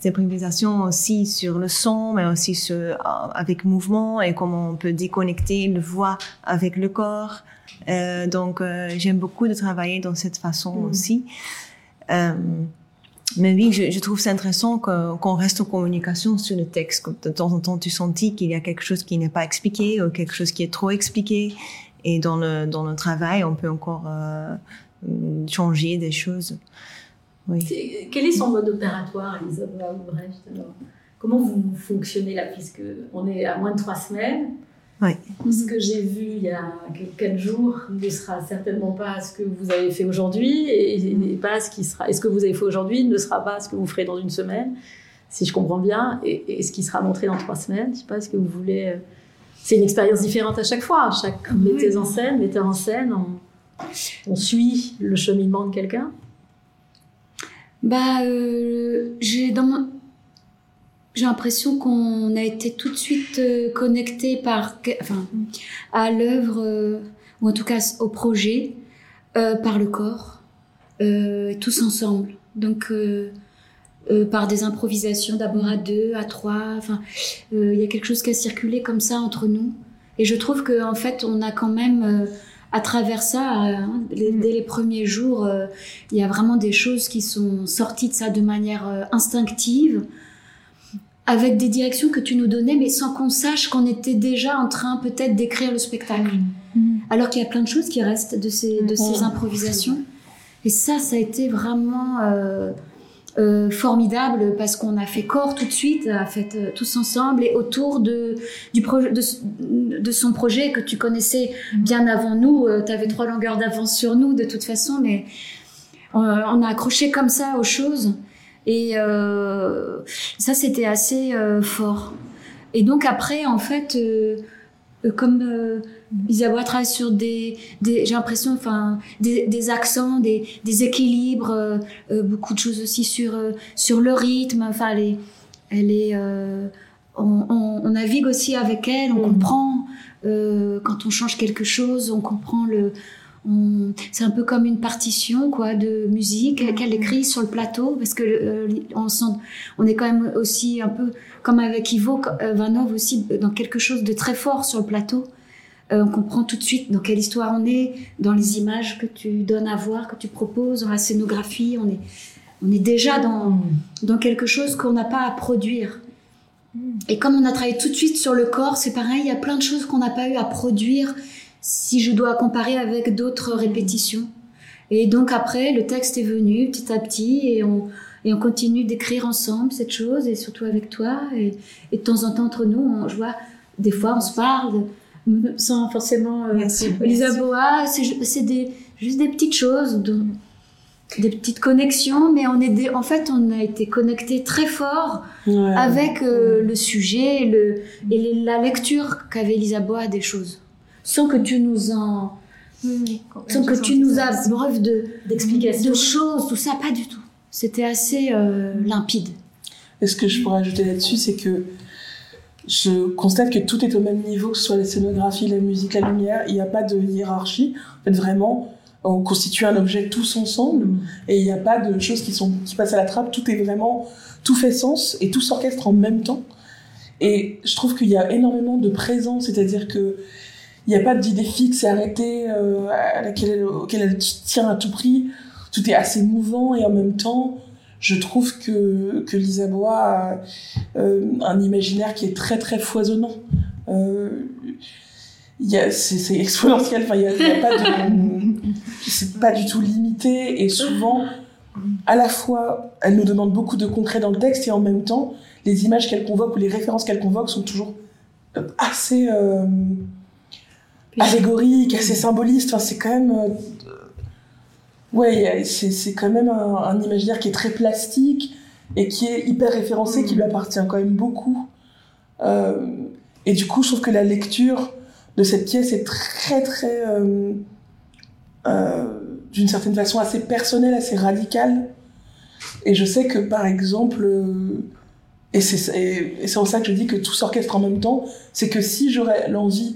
des improvisations aussi sur le son, mais aussi sur, euh, avec mouvement et comment on peut déconnecter le voix avec le corps. Euh, donc euh, j'aime beaucoup de travailler dans cette façon mm. aussi. Mais oui, je, je trouve ça intéressant qu'on reste en communication sur le texte. De temps en temps, tu sentis qu'il y a quelque chose qui n'est pas expliqué ou quelque chose qui est trop expliqué. Et dans le, dans le travail, on peut encore changer des choses. Oui. Quel est son mode opératoire, Elisabeth Brecht alors? Comment vous fonctionnez là Puisque on est à moins de trois semaines? Oui. Ce que j'ai vu il y a quelques jours ne sera certainement pas ce que vous avez fait aujourd'hui et, et pas ce qui sera. Et ce que vous avez fait aujourd'hui ne sera pas ce que vous ferez dans une semaine, si je comprends bien. Et, et ce qui sera montré dans trois semaines, je sais pas ce que vous voulez. euh, C'est une expérience différente à chaque fois. Chaque metteuse en scène, metteur en scène, on, on suit le cheminement de quelqu'un? Bah, euh, j'ai dans mon- j'ai l'impression qu'on a été tout de suite euh, connecté par, enfin, à l'œuvre euh, ou en tout cas au projet par le corps, tous ensemble. Donc par des improvisations d'abord à deux, à trois. Enfin, il y a quelque chose qui a circulé comme ça entre nous. Et je trouve que en fait, on a quand même à travers ça, euh, les- dès les premiers jours, euh, il y a vraiment des choses qui sont sorties de ça de manière euh, instinctive, avec des directions que tu nous donnais, mais sans qu'on sache qu'on était déjà en train peut-être d'écrire le spectacle. Alors qu'il y a plein de choses qui restent de ces, de ces Mhm. improvisations. Et ça, ça a été vraiment euh, euh, formidable parce qu'on a fait corps tout de suite, a fait euh, tous ensemble et autour de, du de, de son projet que tu connaissais bien avant nous. tu avais trois longueurs d'avance sur nous de toute façon, mais euh, on a accroché comme ça aux choses. Et euh, ça, c'était assez euh, fort. Et donc après, en fait, euh, euh, comme euh, Isabeau travaille sur des, des j'ai l'impression, enfin, des, des accents, des, des équilibres, euh, euh, beaucoup de choses aussi sur euh, sur le rythme. Enfin, elle est, elle est, on, on, on navigue aussi avec elle, on Mhm. comprend quand on change quelque chose, on comprend le. C'est un peu comme une partition quoi de musique qu'elle écrit sur le plateau parce que on, sent, on est quand même aussi un peu comme avec Ivo Vanov aussi dans quelque chose de très fort sur le plateau. Euh, on comprend tout de suite dans quelle histoire on est, dans les images que tu donnes à voir, que tu proposes, dans la scénographie. On est, on est déjà dans, dans quelque chose qu'on n'a pas à produire. Et comme on a travaillé tout de suite sur le corps, c'est pareil, il y a plein de choses qu'on n'a pas eu à produire si je dois comparer avec d'autres répétitions. Et donc après, le texte est venu petit à petit et on, et on continue d'écrire ensemble cette chose et surtout avec toi. Et, et de temps en temps entre nous, on, je vois, des fois on se parle sans forcément... euh, c'est des, juste des petites choses, des petites connexions, mais on est des- en fait, on a été connectés très fort Ouais. avec euh, le sujet et, le, et les- la lecture qu'avait Boa des choses, sans que tu nous en, sans que tu nous abreuves de, de choses, tout ça, pas du tout. C'était assez euh, limpide. Et ce que je pourrais ajouter là-dessus, c'est que je constate que tout est au même niveau, que ce soit la scénographie, la musique, la lumière. Il n'y a pas de hiérarchie. En fait, vraiment, on constitue un objet tous ensemble et il n'y a pas de choses qui, sont, qui passent à la trappe. Tout est vraiment, tout fait sens et tout s'orchestre en même temps. Et je trouve qu'il y a énormément de présence, c'est-à-dire que il n'y a pas d'idée fixe et arrêtée euh, à laquelle elle, auquel elle tient à tout prix. Tout est assez mouvant et en même temps, je trouve que, que Lisa Bois a euh, un imaginaire qui est très très foisonnant. Euh, y c'est exponentiel, enfin, il n'y a, y a pas de. C'est pas du tout limité et souvent, à la fois, elle nous demande beaucoup de concret dans le texte et en même temps, les images qu'elle convoque ou les références qu'elle convoque sont toujours assez euh, allégoriques, assez symbolistes. Enfin, c'est quand même. Ouais, c'est quand même un, un imaginaire qui est très plastique et qui est hyper référencé, qui lui appartient quand même beaucoup. Euh, et du coup, je trouve que la lecture de cette pièce est très, très, euh, euh, d'une certaine façon, assez personnelle, assez radicale. Et je sais que, par exemple, et c'est en ça que je dis que tout s'orchestre en même temps, c'est que si j'aurais l'envie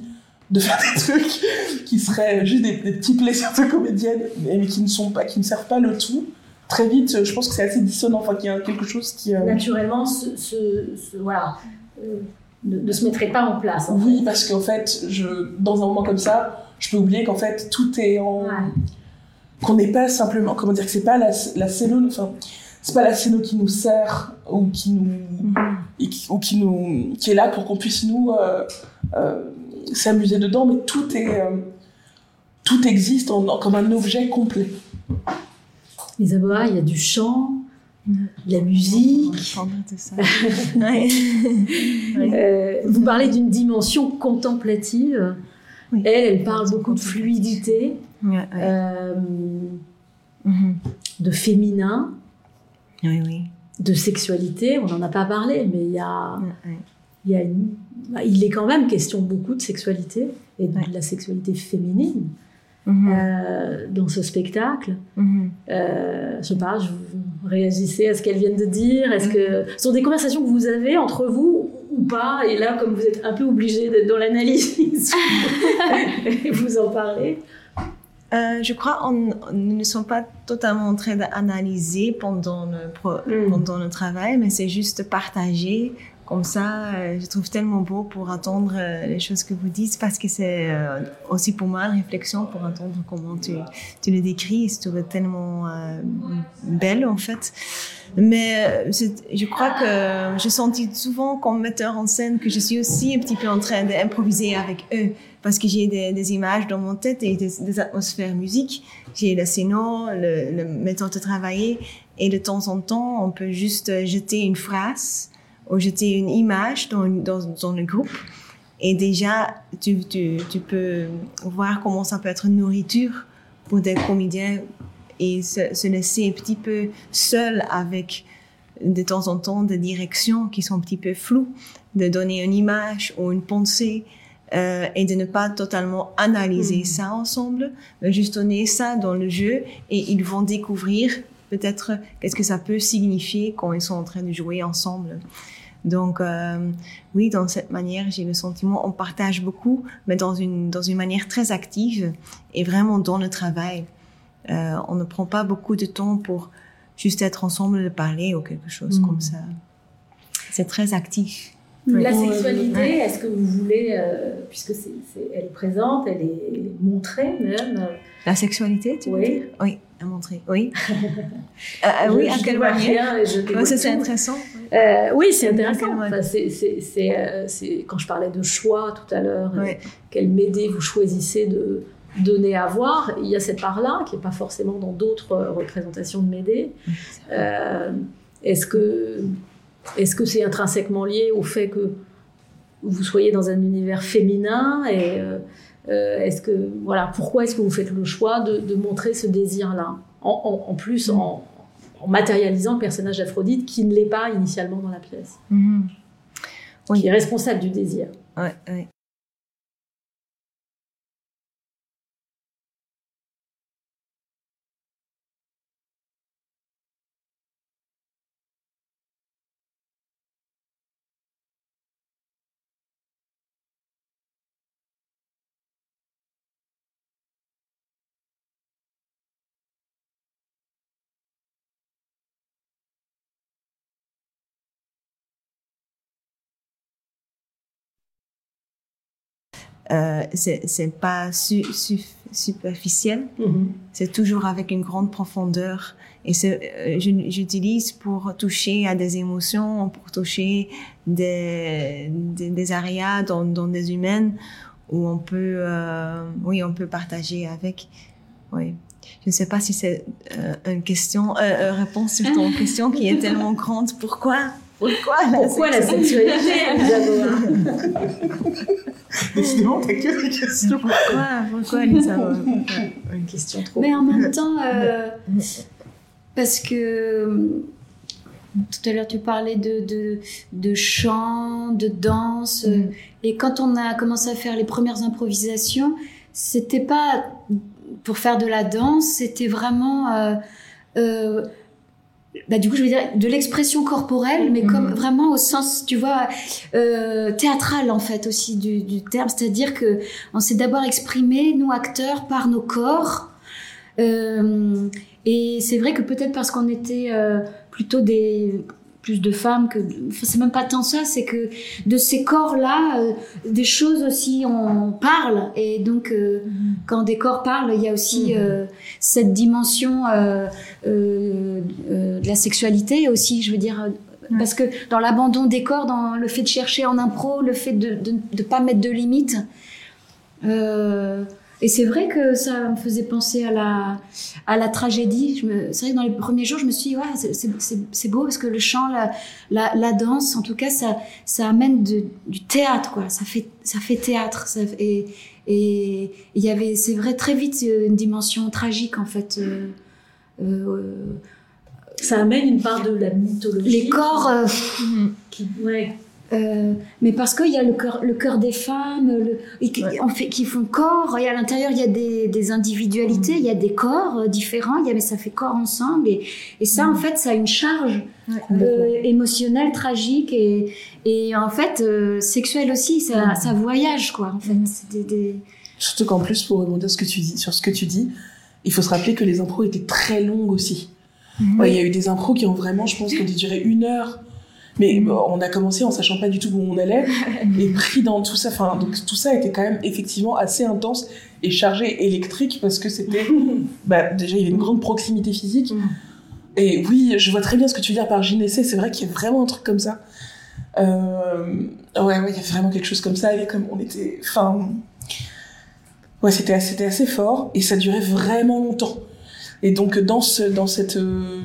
de faire des trucs qui seraient juste des, des petits plaisirs de comédienne, mais, qui ne sont pas, qui ne servent pas le tout, très vite, je pense que c'est assez dissonant, enfin qu'il y a quelque chose qui... euh, Naturellement, ce, ce- ce- voilà, euh, ne, ne se mettrait pas en place. en Oui, parce qu'en fait, je, dans un moment comme ça, je peux oublier qu'en fait, tout est en. Ouais. Qu'on n'est pas simplement. Comment dire que c'est pas la, la scéno. Enfin, c'est pas la scéno qui nous sert ou qui nous. et qui, ou qui nous. qui est là pour qu'on puisse nous. euh, euh, s'amuser dedans, mais tout est. euh, tout existe en- en- comme un objet complet. Isaboa, il y a du chant, de la musique. Euh, vous parlez d'une dimension contemplative. Elle, elle parle beaucoup de fluidité, euh, mhm. de féminin, de sexualité. On n'en a pas parlé, mais il y a, il, y a bah, il est quand même question beaucoup de sexualité et de la sexualité féminine. Mhm. Euh, dans ce spectacle. Mhm. Euh, je sais pas, je, vous réagissez à ce qu'elles viennent de dire Est-ce que ce sont des conversations que vous avez entre vous ou pas? Et là, comme vous êtes un peu obligé d'être dans l'analyse, vous en parlez. Euh, je crois qu'on ne sommes pas totalement en train d'analyser pendant le, mm. pendant le travail, mais c'est juste partager comme ça, euh, je trouve tellement beau pour entendre euh, les choses que vous dites parce que c'est euh, aussi pour moi une réflexion pour entendre comment tu, tu le décris. Je trouve tellement belle en fait. Mais je crois que je sentis souvent comme metteur en scène que je suis aussi un petit peu en train d'improviser avec eux parce que j'ai des, des, images dans mon tête et des, atmosphères musique. J'ai le scénario, le, le méthode de travailler et de temps en temps, on peut juste jeter une phrase jeter une image dans, dans, dans le groupe. Et déjà, tu, tu, tu, peux voir comment ça peut être une nourriture pour des comédiens et se, se, laisser un petit peu seul avec de temps en temps des directions qui sont un petit peu floues, de donner une image ou une pensée euh, et de ne pas totalement analyser mm. ça ensemble, mais juste donner ça dans le jeu et ils vont découvrir peut-être qu'est-ce que ça peut signifier quand ils sont en train de jouer ensemble. Donc euh, oui, dans cette manière, j'ai le sentiment on partage beaucoup, mais dans une dans une manière très active et vraiment dans le travail. Euh, on ne prend pas beaucoup de temps pour juste être ensemble de parler ou quelque chose mm. comme ça. C'est très actif. La sexualité, est-ce que vous voulez, euh, puisque c'est, elle est présente, elle est montrée même? La sexualité, tu oui. veux dire? Oui, à montrer. Oui. euh, oui, à quelle manière C'est intéressant. Euh, oui, c'est intéressant. Enfin, euh, quand je parlais de choix tout à l'heure, quel médé vous choisissez de donner à voir, il y a cette part-là qui n'est pas forcément dans d'autres représentations de médé. est-ce que est-ce que c'est intrinsèquement lié au fait que vous soyez dans un univers féminin et euh, euh, est-ce que voilà pourquoi est-ce que vous faites le choix de, montrer ce désir-là en, plus en, matérialisant le personnage d'Aphrodite qui ne l'est pas initialement dans la pièce, mm-hmm. qui est responsable du désir. Ouais, ouais. Euh, c'est pas su, superficiel, mm-hmm. c'est toujours avec une grande profondeur. Et euh, j'utilise pour toucher à des émotions, pour toucher des, des, des areas dans, dans, des humaines où on peut, euh, oui, on peut partager avec. Oui. Je ne sais pas si c'est euh, une question, euh, une réponse sur ton question qui est tellement grande. Pourquoi? Pourquoi la Pourquoi sexualité, la Décidément, t'as que des questions. Pourquoi Pourquoi, Lisa Une question trop. Mais en même temps, euh, parce que tout à l'heure, tu parlais de, de, de chant, de danse. Mm. Et quand on a commencé à faire les premières improvisations, c'était pas pour faire de la danse, c'était vraiment. Euh, euh, bah, du coup, je veux dire de l'expression corporelle, mais comme mhm. vraiment au sens, tu vois, euh, théâtral en fait aussi du, du terme, c'est-à-dire que on s'est d'abord exprimé, nous acteurs, par nos corps. Euh, et c'est vrai que peut-être parce qu'on était euh, plutôt des plus de femmes que c'est même pas tant ça c'est que de ces corps là euh, des choses aussi on parle. Et donc euh, quand des corps parlent il y a aussi mm-hmm. euh, cette dimension de la sexualité aussi je veux dire. Parce que dans l'abandon des corps dans le fait de chercher en impro le fait de de pas mettre de limites Et c'est vrai que ça me faisait penser à la, à la tragédie. C'est vrai que dans les premiers jours, je me suis dit, ouais, c'est beau parce que le chant, la, la, la, danse, en tout cas, ça, ça amène de, du théâtre, quoi. Ça fait, ça fait théâtre. Ça, et il y avait, c'est vrai, très vite une dimension tragique, en fait. Euh, euh, ça amène une part de la mythologie. Les corps. Euh, qui, ouais euh, mais parce qu'il y a le cœur, le cœur des femmes, le, qui, fait, qui font corps, et à l'intérieur il y a des, des individualités, il y a des corps euh, différents, il y a, mais ça fait corps ensemble, et, et ça en fait ça a une charge euh, émotionnelle, tragique, et, et en fait sexuelle aussi, ça, ça, voyage quoi en fait. Des, des... Surtout qu'en plus pour rebondir ce que tu dis, sur ce que tu dis, il faut se rappeler que les impros étaient très longues aussi. Il y a eu des impros qui ont vraiment, je pense, qui ont duré une heure mais mm. on a commencé en sachant pas du tout où on allait et pris dans tout ça. Enfin, donc tout ça était quand même effectivement assez intense et chargé électrique parce que c'était, bah, déjà il y avait une grande proximité physique. Mm. Et oui, je vois très bien ce que tu veux dire par gynécée. C'est vrai qu'il y a vraiment un truc comme ça. Euh, ouais, ouais, il y a vraiment quelque chose comme ça. Et comme on était, enfin, ouais, c'était assez, assez fort et ça durait vraiment longtemps. Et donc dans ce, dans cette euh,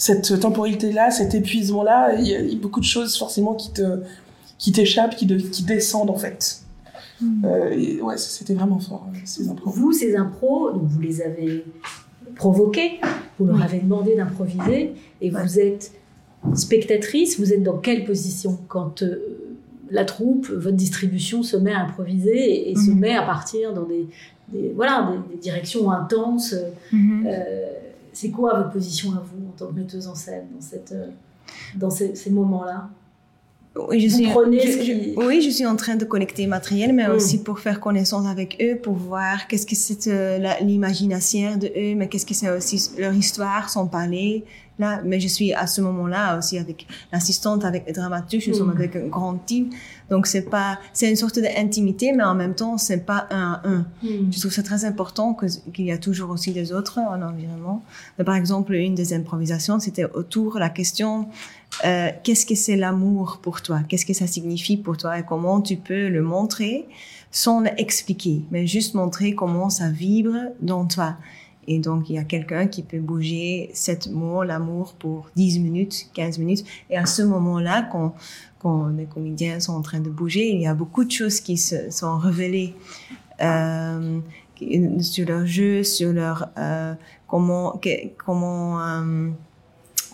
cette temporalité-là, cet épuisement-là, il y, a beaucoup de choses forcément qui te qui t'échappent, qui, qui descendent en fait. Hmm. Euh, ouais, c'était vraiment fort euh, ces impros. Vous, ces impros, donc vous les avez provoqués, vous leur avez demandé d'improviser, et vous êtes spectatrice. Vous êtes dans quelle position quand euh, la troupe, votre distribution se met à improviser et, se hmm. met à partir dans des, voilà des, directions intenses. Hmm. C'est quoi votre position à vous en tant que metteuse en scène dans, euh, ces, moments-là? Oui je, suis, oui, je suis en train de connecter matériel, mais mm. aussi pour faire connaissance avec eux, pour voir qu'est-ce que c'est euh, l'imagination de eux, mais qu'est-ce que c'est aussi leur histoire, sans parler, là, mais je suis à ce moment-là aussi avec l'assistante, avec le dramaturge, nous sommes mm. avec un grand team. Donc c'est pas, c'est une sorte d'intimité, mais en même temps, c'est pas un un. Mm. Je trouve ça très important qu'il y a toujours aussi des autres en environnement. par exemple, une des improvisations, c'était autour la question, euh, qu'est-ce que c'est l'amour pour toi? Qu'est-ce que ça signifie pour toi et comment tu peux le montrer sans l'expliquer, mais juste montrer comment ça vibre dans toi? Et donc, il y a quelqu'un qui peut bouger cette mot, l'amour, pour 10 minutes, 15 minutes. Et à ce moment-là, quand, les comédiens sont en train de bouger, il y a beaucoup de choses qui se sont révélées euh, sur leur jeu, sur leur euh, comment comment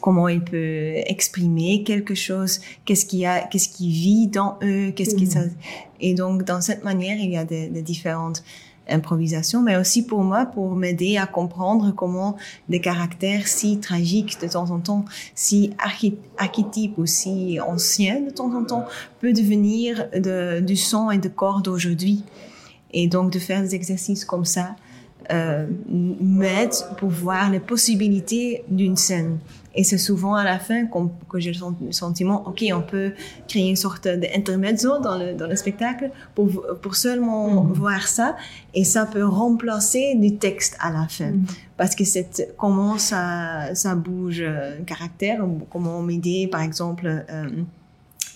comment il peut exprimer quelque chose, qu'est-ce qu'il y a, qu'est-ce qui vit dans eux, qu'est-ce qui ça. Mm. Et donc, dans cette manière, il y a des, des différentes improvisation, mais aussi pour moi, pour m'aider à comprendre comment des caractères si tragiques de temps en temps, si archétypes ou si anciens de temps en temps, peut devenir de, du son et de corps d'aujourd'hui. Et donc de faire des exercices comme ça euh, m'aide pour voir les possibilités d'une scène. Et c'est souvent à la fin que j'ai le sentiment, OK, on peut créer une sorte d'intermezzo dans le, dans le spectacle pour, pour seulement mm. voir ça. Et ça peut remplacer du texte à la fin. Mm. Parce que c'est comment ça, ça bouge un caractère, comment m'aider, par exemple, euh,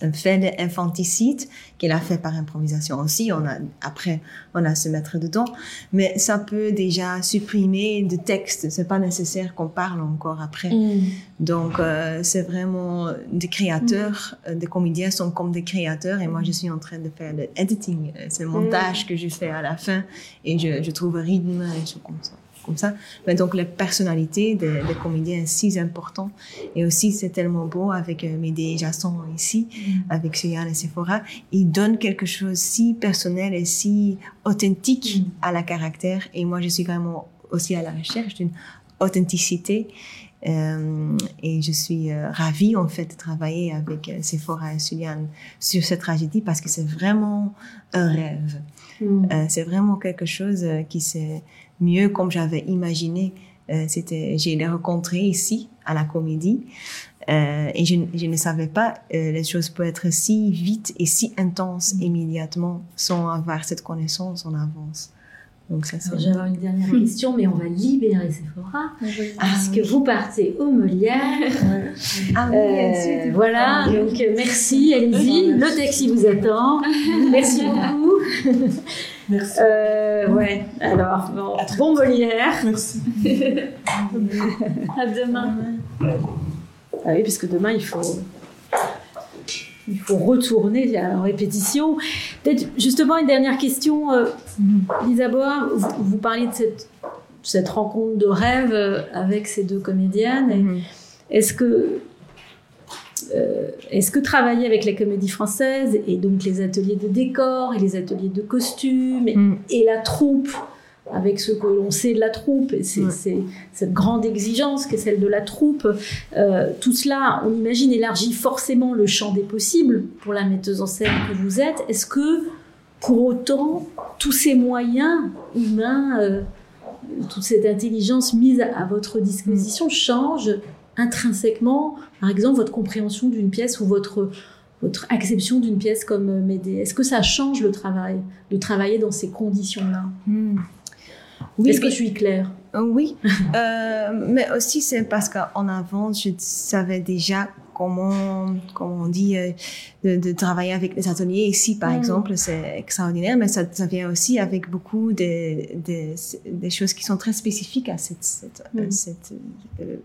un fait infanticide qu'elle a fait par improvisation aussi. On a, après, on a se mettre dedans. Mais ça peut déjà supprimer de texte. C'est pas nécessaire qu'on parle encore après. Mm. Donc, euh, c'est vraiment des créateurs. Mm. Des comédiens sont comme des créateurs. Et moi, je suis en train de faire le editing. C'est le montage mm. que je fais à la fin. Et je, je trouve rythme et choses comme ça comme ça. Mais donc, la personnalité des, des comédiens est si important. Et aussi, c'est tellement beau avec euh, et Jason ici, mm. avec Cheyenne et Sephora. Ils donnent quelque chose si personnel et si authentique mm. à la caractère. Et moi, je suis vraiment aussi à la recherche d'une authenticité. Euh, et je suis euh, ravie en fait de travailler avec euh, Sephora et Juliane sur cette tragédie parce que c'est vraiment un rêve. Mm. Euh, c'est vraiment quelque chose qui s'est mieux comme j'avais imaginé. Euh, c'était, j'ai les rencontré ici à la comédie euh, et je, je, ne savais pas euh, les choses peuvent être si vite et si intenses mm. immédiatement sans avoir cette connaissance en avance. Donc ça, c'est... Une dernière question, mais on va libérer Sephora, Ah, puisque oui. vous partez au Molière. Ah oui, Euh, voilà, Ah, donc merci, allez-y, le taxi vous attend. Merci beaucoup. Merci. Euh, ouais, alors, bon, bon Molière. Merci. À demain. Ah oui, parce que demain, il faut, il faut retourner en répétition. Peut-être justement une dernière question, euh, Lisa Boa, vous, vous parliez de cette, cette rencontre de rêve euh, avec ces deux comédiennes. Mhm. Est-ce que, est-ce que travailler avec la comédie française et donc les ateliers de décor et les ateliers de costumes et, Mm. et la troupe, avec ce que l'on sait de la troupe, et c'est, Ouais. cette grande exigence qui est celle de la troupe, euh, tout cela, on imagine, élargit forcément le champ des possibles pour la metteuse en scène que vous êtes. Est-ce que, pour autant, tous ces moyens humains, euh, toute cette intelligence mise à, à votre disposition change intrinsèquement, par exemple, votre compréhension d'une pièce ou votre, votre acception d'une pièce comme euh, Médée Est-ce que ça change le travail, de travailler dans ces conditions-là? Oui, Est-ce que je suis claire? Euh, Oui, euh, mais aussi c'est parce qu'en avant, je savais déjà comment, comment on dit, euh, de, de travailler avec les ateliers. Ici, par Mm. exemple, c'est extraordinaire, mais ça, ça vient aussi avec beaucoup de, choses qui sont très spécifiques à cette, cette, euh, Mm. cette, euh,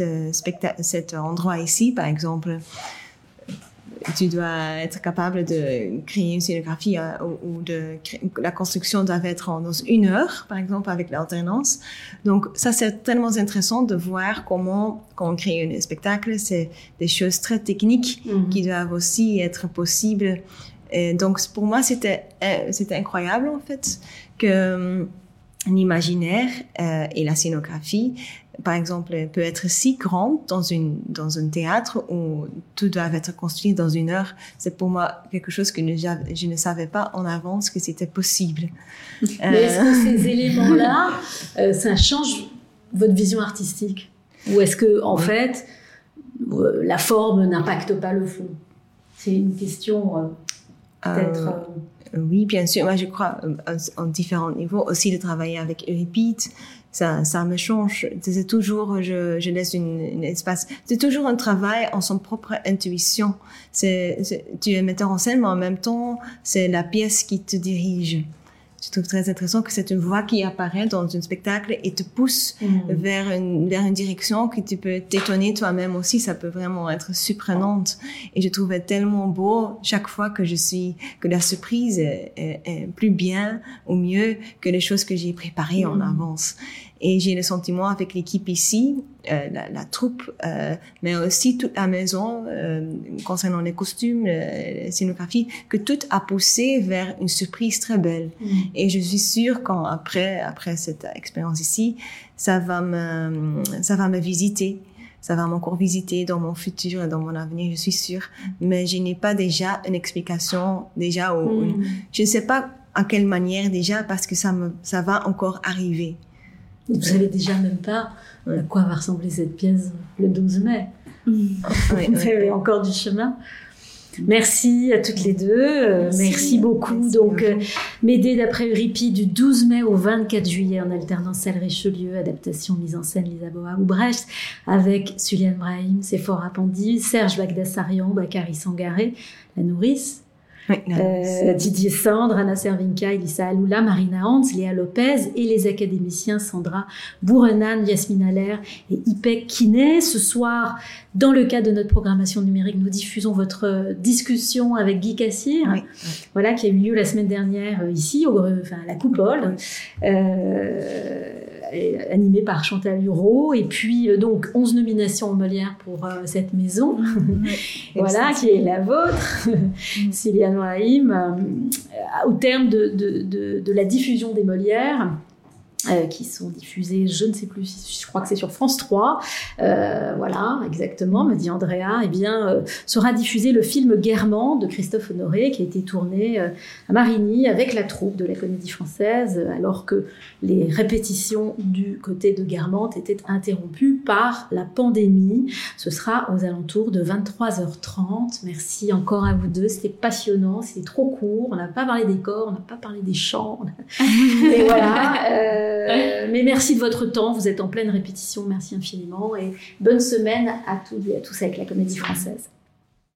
euh, cet endroit ici, par exemple. Tu dois être capable de créer une scénographie euh, ou, ou de la construction doit être en dans une heure, par exemple, avec l'alternance. Donc ça, c'est tellement intéressant de voir comment, quand on crée un spectacle, c'est des choses très techniques qui doivent aussi être possibles. Et donc pour moi, c'était euh, c'était incroyable en fait que hum, l'imaginaire euh, et la scénographie, par exemple, peut être si grande dans une dans un théâtre où tout doit être construit dans une heure. C'est pour moi quelque chose que ne- je ne savais pas en avance que c'était possible. Mais est-ce que ces éléments-là, euh, ça change votre vision artistique? Ou est-ce que, en fait, euh, la forme n'impacte pas le fond? C'est une question euh, peut-être. Oui, bien sûr. Moi, je crois en différents niveaux. Aussi, de travailler avec Euripide, ça, ça me change. C'est toujours, je, je laisse une, une espace. C'est toujours un travail en son propre intuition. C'est, tu es metteur en scène, mais en même temps, c'est la pièce qui te dirige. Je trouve très intéressant que c'est une voix qui apparaît dans un spectacle et te pousse mm. vers une, vers une direction que tu peux t'étonner toi-même aussi. Ça peut vraiment être surprenante. Et je trouvais tellement beau chaque fois que je suis, que la surprise est, est- est plus bien ou mieux que les choses que j'ai préparées en Mhm. avance. Et j'ai le sentiment avec l'équipe ici, euh, la, la troupe, euh, mais aussi toute la maison, euh, concernant les costumes, la scénographie, que tout a poussé vers une surprise très belle. Mm. Et je suis sûre quand après, après cette expérience ici, ça va me, ça va me visiter. Ça va m'encore visiter dans mon futur et dans mon avenir, je suis sûre. Mais je n'ai pas déjà une explication, déjà, ou Mm. je ne sais pas à quelle manière déjà, parce que ça me, ça va encore arriver. Vous savez déjà même pas à quoi va ressembler cette pièce le 12 mai. Ouais, Vous ouais. avez encore du chemin. Merci à toutes les deux. Euh, merci, Merci. beaucoup. Merci Donc, euh. Médée d'après Euripide du 12 mai au 24 juillet en alternance salle Richelieu, adaptation mise en scène Lisa Boa ou Brecht, avec Suliane Brahim, Sephora Pandy, Serge Bagdassarian, Bakary Sangaré, La Nourrice, Oui, euh, Didier Sandre, Anna Servinka, Elissa Aloula, Marina Hans, Léa Lopez et les académiciens Sandra Bourrenan, Yasmine Allaire et Ipek Kiné. Ce soir, dans le cadre de notre programmation numérique, nous diffusons votre discussion avec Guy Cassir, oui, voilà, qui a eu lieu la semaine dernière euh, ici, au, enfin, à la Coupole, euh, et animée par Chantal Hureau. Et puis, euh, donc, 11 nominations au Molière pour euh, cette maison. voilà, qui est la vôtre, Céliane Brahim, euh, au terme de, de, de, de la diffusion des Molières. Euh, qui sont diffusées, je ne sais plus, je crois que c'est sur France 3, euh, voilà, exactement, me dit Andrea, eh bien, euh, sera diffusé le film Guermantes de Christophe Honoré, qui a été tourné à Marigny avec la troupe de la Comédie Française, alors que les répétitions du côté de Guermantes étaient interrompues par la pandémie. Ce sera aux alentours de 23h30. Merci encore à vous deux, c'était passionnant, c'était trop court, on n'a pas parlé des corps, on n'a pas parlé des chants, et voilà. Euh, mais merci de votre temps, vous êtes en pleine répétition, merci infiniment. Et bonne semaine à tous et à tous avec la Comédie Française.